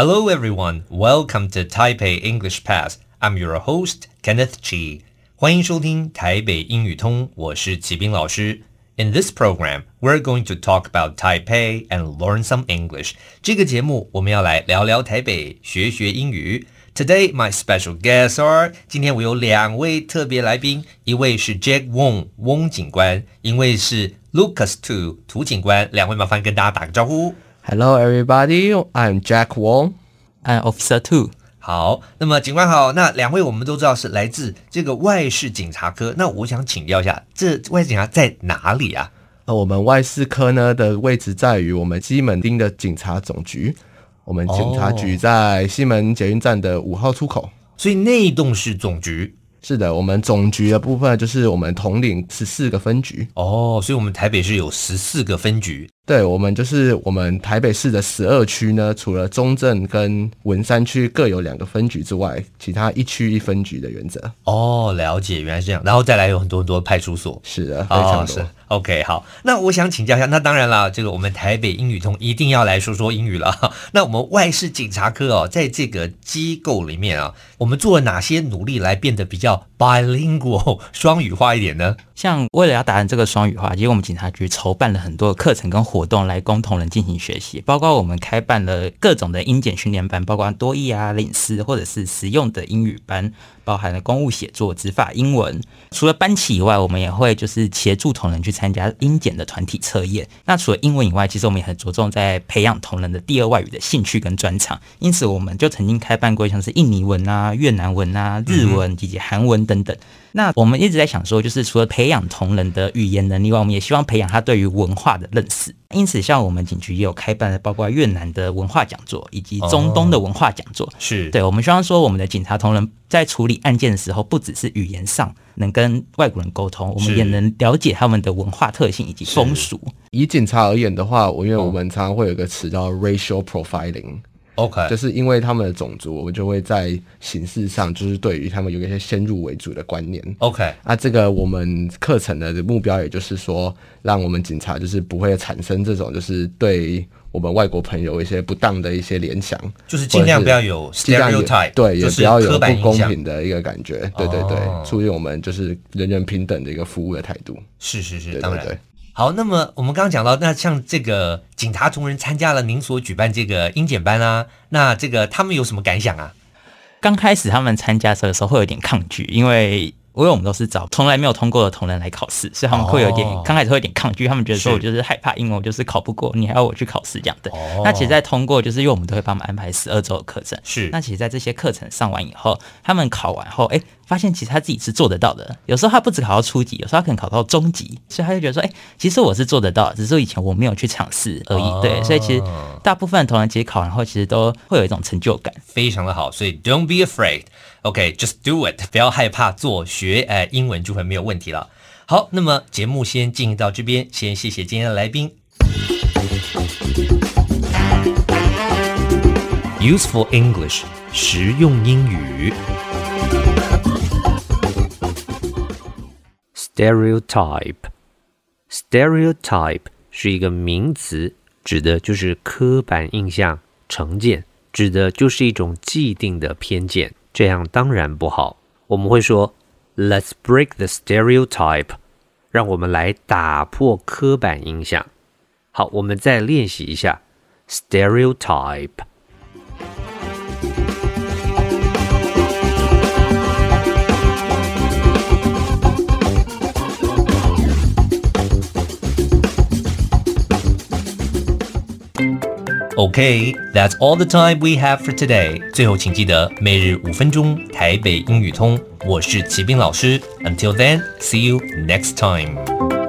Hello everyone, welcome to Taipei English Pass. I'm your host Kenneth Chi. 欢迎收听台北英语通，我是齐斌老师。In this program, we're going to talk about Taipei and learn some English. 这个节目我们要来聊聊台北，学学英语。Today, my special guests are 今天我有两位特别来宾，一位是 Jack Wong 翁警官，一位是 Lucas Tu 涂警官。两位麻烦跟大家打个招呼。Hello, everybody. I'm Jack Wong. I'm Officer Two. 好，那么警官好。那两位我们都知道是来自这个外事警察科。那我想请教一下，这外事警察在哪里啊？那，我们外事科呢的位置在于我们西门町的警察总局。我们警察局在西门捷运站的五号出口。所以那一栋是总局。是的，我们总局的部分就是我们统领十四个分局。哦，所以我们台北市有十四个分局。对，我们就是我们台北市的十二区呢，除了中正跟文山区各有两个分局之外，其他一区一分局的原则。哦，了解，原来是这样。然后再来有很多很多派出所。是的，非常多。哦，OK，好。那我想请教一下，那当然了，这个我们台北英语通一定要来说说英语了。那我们外事警察科哦，在这个机构里面啊，我们做了哪些努力来变得比较 bilingual 双语化一点呢？像为了要达成这个双语化，其实我们警察局筹办了很多课程跟活活动来供同仁进行学习，包括我们开办了各种的英检训练班，包括多益啊、领事或者是实用的英语班，包含了公务写作、执法英文。除了班期以外，我们也会就是协助同仁去参加英检的团体测验。那除了英文以外，其实我们也很着重在培养同仁的第二外语的兴趣跟专长。因此，我们就曾经开办过像是印尼文啊、越南文啊、日文以及韩文等等。那我们一直在想说，就是除了培养同仁的语言能力外，我们也希望培养他对于文化的认识。因此，像我们警局也有开办了包括越南的文化讲座以及中东的文化讲座。哦、是对，我们希望说，我们的警察同仁在处理案件的时候，不只是语言上能跟外国人沟通，我们也能了解他们的文化特性以及风俗。以警察而言的话，我因为我们常常会有一个词叫 racial profiling。OK，就是因为他们的种族，我们就会在形式上，就是对于他们有一些先入为主的观念。OK，啊，这个我们课程的目标，也就是说，让我们警察就是不会产生这种，就是对我们外国朋友一些不当的一些联想，就是尽量不要有 stereotype，对，也不要有不公平的一个感觉。对对对，出于我们就是人人平等的一个服务的态度。是是是，当然。好，那么我们刚刚讲到，那像这个警察同仁参加了您所举办这个英检班啊，那这个他们有什么感想啊？刚开始他们参加的时候会有点抗拒，因为。因为我们都是找从来没有通过的同仁来考试，所以他们会有点刚开始会有点抗拒，他们觉得说我就是害怕英文，我就是考不过，你还要我去考试这样的。那其实，在通过，就是因为我们都会帮他们安排十二周的课程。是。那其实，在这些课程上完以后，他们考完后，哎，发现其实他自己是做得到的。有时候他不止考到初级，有时候他可能考到中级，所以他就觉得说，哎，其实我是做得到，只是以前我没有去尝试而已。对。所以其实大部分同仁其实考完后，其实都会有一种成就感。非常的好，所以 Don't be afraid。OK，just do it，不要害怕做学，呃，英文就会没有问题了。好，那么节目先进行到这边，先谢谢今天的来宾。Useful English，实用英语。Stereotype，stereotype 是一个名词，指的就是刻板印象、成见，指的就是一种既定的偏见。这样当然不好。我们会说，Let's break the stereotype，让我们来打破刻板印象。好，我们再练习一下，stereotype。OK，that's all the time we have for today. 最后，请记得每日五分钟台北英语通。我是齐兵老师。Until then, see you next time.